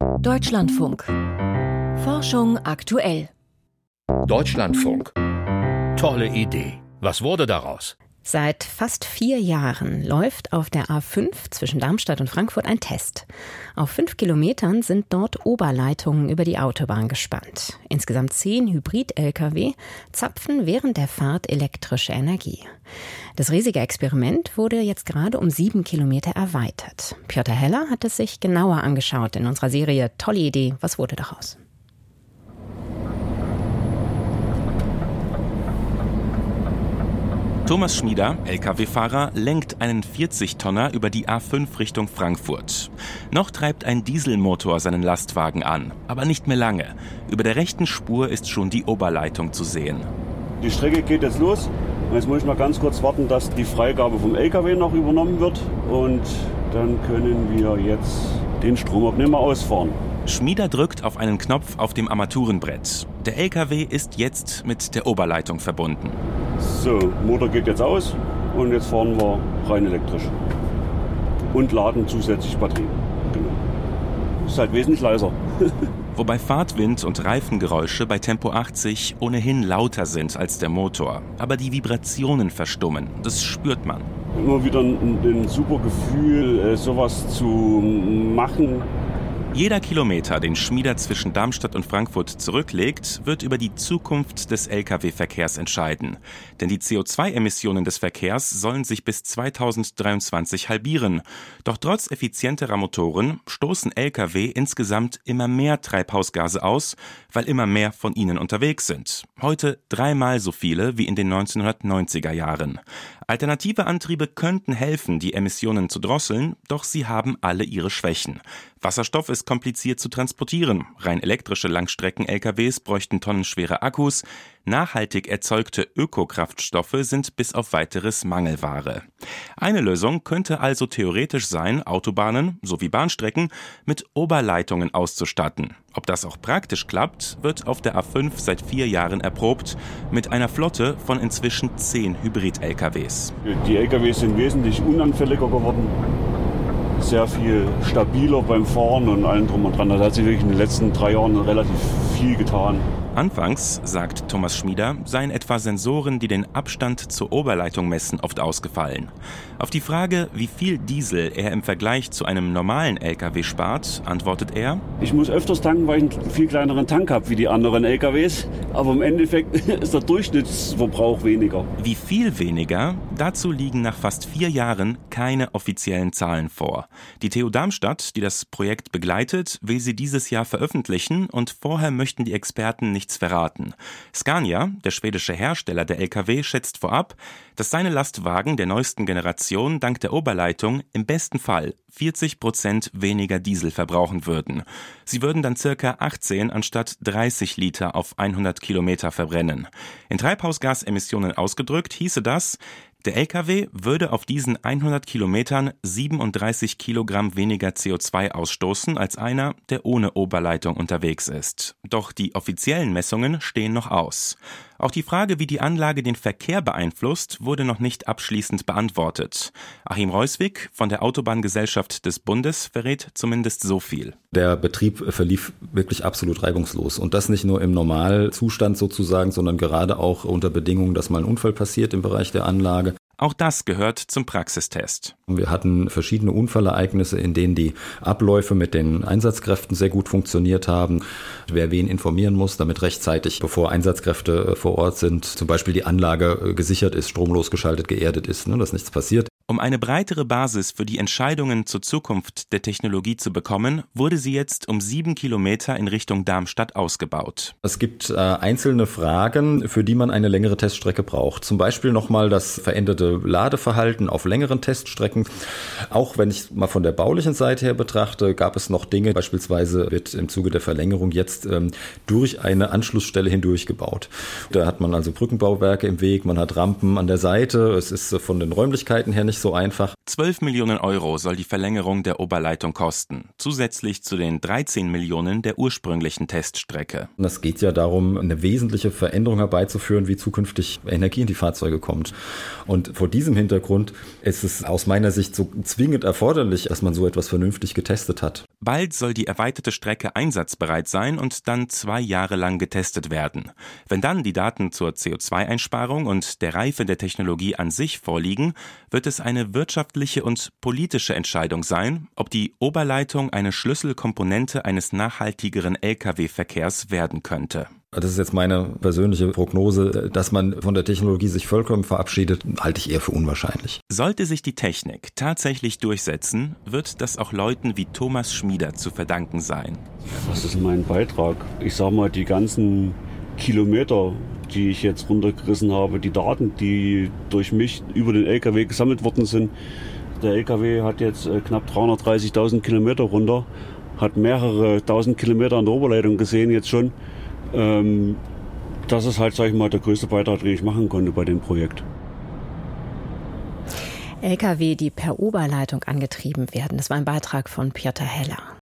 Deutschlandfunk. Forschung aktuell. Deutschlandfunk. Tolle Idee. Was wurde daraus? Seit fast vier Jahren läuft auf der A5 zwischen Darmstadt und Frankfurt ein Test. Auf fünf Kilometern sind dort Oberleitungen über die Autobahn gespannt. Insgesamt zehn Hybrid-Lkw zapfen während der Fahrt elektrische Energie. Das riesige Experiment wurde jetzt gerade um sieben Kilometer erweitert. Piotr Heller hat es sich genauer angeschaut in unserer Serie Tolle Idee. Was wurde daraus? Thomas Schmieder, Lkw-Fahrer, lenkt einen 40-Tonner über die A5 Richtung Frankfurt. Noch treibt ein Dieselmotor seinen Lastwagen an, aber nicht mehr lange. Über der rechten Spur ist schon die Oberleitung zu sehen. Die Strecke geht jetzt los. Jetzt muss ich mal ganz kurz warten, dass die Freigabe vom LKW noch übernommen wird. Und dann können wir jetzt den Stromabnehmer ausfahren. Schmieder drückt auf einen Knopf auf dem Armaturenbrett. Der LKW ist jetzt mit der Oberleitung verbunden. So, Motor geht jetzt aus und jetzt fahren wir rein elektrisch. Und laden zusätzlich Batterie. Genau. Ist halt wesentlich leiser. Wobei Fahrtwind und Reifengeräusche bei Tempo 80 ohnehin lauter sind als der Motor. Aber die Vibrationen verstummen. Das spürt man. Immer wieder ein, ein super Gefühl, äh, sowas zu machen jeder Kilometer, den Schmieder zwischen Darmstadt und Frankfurt zurücklegt, wird über die Zukunft des Lkw-Verkehrs entscheiden. Denn die CO2-Emissionen des Verkehrs sollen sich bis 2023 halbieren. Doch trotz effizienterer Motoren stoßen Lkw insgesamt immer mehr Treibhausgase aus, weil immer mehr von ihnen unterwegs sind. Heute dreimal so viele wie in den 1990er Jahren. Alternative Antriebe könnten helfen, die Emissionen zu drosseln, doch sie haben alle ihre Schwächen. Wasserstoff ist kompliziert zu transportieren. Rein elektrische Langstrecken-LKWs bräuchten tonnenschwere Akkus. Nachhaltig erzeugte Ökokraftstoffe sind bis auf weiteres Mangelware. Eine Lösung könnte also theoretisch sein, Autobahnen sowie Bahnstrecken mit Oberleitungen auszustatten. Ob das auch praktisch klappt, wird auf der A5 seit vier Jahren erprobt, mit einer Flotte von inzwischen zehn Hybrid-LKWs. Die LKWs sind wesentlich unanfälliger geworden sehr viel stabiler beim Fahren und allem drum und dran. Da hat sich wirklich in den letzten drei Jahren relativ viel getan. Anfangs, sagt Thomas Schmieder, seien etwa Sensoren, die den Abstand zur Oberleitung messen, oft ausgefallen. Auf die Frage, wie viel Diesel er im Vergleich zu einem normalen LKW spart, antwortet er: Ich muss öfters tanken, weil ich einen viel kleineren Tank habe wie die anderen LKWs. Aber im Endeffekt ist der Durchschnittsverbrauch weniger. Wie viel weniger? Dazu liegen nach fast vier Jahren keine offiziellen Zahlen vor. Die TU Darmstadt, die das Projekt begleitet, will sie dieses Jahr veröffentlichen und vorher möchten die Experten nicht nichts verraten. Scania, der schwedische Hersteller der Lkw, schätzt vorab, dass seine Lastwagen der neuesten Generation dank der Oberleitung im besten Fall 40 Prozent weniger Diesel verbrauchen würden. Sie würden dann circa 18 anstatt 30 Liter auf 100 Kilometer verbrennen. In Treibhausgasemissionen ausgedrückt hieße das, der Lkw würde auf diesen 100 Kilometern 37 Kilogramm weniger CO2 ausstoßen als einer, der ohne Oberleitung unterwegs ist. Doch die offiziellen Messungen stehen noch aus. Auch die Frage, wie die Anlage den Verkehr beeinflusst, wurde noch nicht abschließend beantwortet. Achim Reuswig von der Autobahngesellschaft des Bundes verrät zumindest so viel. Der Betrieb verlief wirklich absolut reibungslos. Und das nicht nur im Normalzustand sozusagen, sondern gerade auch unter Bedingungen, dass mal ein Unfall passiert im Bereich der Anlage. Auch das gehört zum Praxistest. Wir hatten verschiedene Unfallereignisse, in denen die Abläufe mit den Einsatzkräften sehr gut funktioniert haben. Wer wen informieren muss, damit rechtzeitig, bevor Einsatzkräfte vor Ort sind, zum Beispiel die Anlage gesichert ist, stromlos geschaltet, geerdet ist, ne, dass nichts passiert. Um eine breitere Basis für die Entscheidungen zur Zukunft der Technologie zu bekommen, wurde sie jetzt um sieben Kilometer in Richtung Darmstadt ausgebaut. Es gibt äh, einzelne Fragen, für die man eine längere Teststrecke braucht. Zum Beispiel nochmal das veränderte Ladeverhalten auf längeren Teststrecken. Auch wenn ich mal von der baulichen Seite her betrachte, gab es noch Dinge. Beispielsweise wird im Zuge der Verlängerung jetzt ähm, durch eine Anschlussstelle hindurch gebaut. Da hat man also Brückenbauwerke im Weg, man hat Rampen an der Seite. Es ist äh, von den Räumlichkeiten her nicht so einfach. 12 Millionen Euro soll die Verlängerung der Oberleitung kosten, zusätzlich zu den 13 Millionen der ursprünglichen Teststrecke. Es geht ja darum, eine wesentliche Veränderung herbeizuführen, wie zukünftig Energie in die Fahrzeuge kommt. Und vor diesem Hintergrund ist es aus meiner Sicht so zwingend erforderlich, dass man so etwas vernünftig getestet hat. Bald soll die erweiterte Strecke einsatzbereit sein und dann zwei Jahre lang getestet werden. Wenn dann die Daten zur CO2-Einsparung und der Reife der Technologie an sich vorliegen, wird es eine wirtschaftliche und politische Entscheidung sein, ob die Oberleitung eine Schlüsselkomponente eines nachhaltigeren Lkw-Verkehrs werden könnte. Das ist jetzt meine persönliche Prognose, dass man von der Technologie sich vollkommen verabschiedet, halte ich eher für unwahrscheinlich. Sollte sich die Technik tatsächlich durchsetzen, wird das auch Leuten wie Thomas Schmieder zu verdanken sein. Was ist mein Beitrag? Ich sage mal, die ganzen Kilometer, die ich jetzt runtergerissen habe, die Daten, die durch mich über den LKW gesammelt worden sind. Der LKW hat jetzt äh, knapp 330.000 Kilometer runter, hat mehrere tausend Kilometer an der Oberleitung gesehen jetzt schon. Ähm, das ist halt, sag ich mal, der größte Beitrag, den ich machen konnte bei dem Projekt. Lkw, die per Oberleitung angetrieben werden. Das war ein Beitrag von Piotr Heller.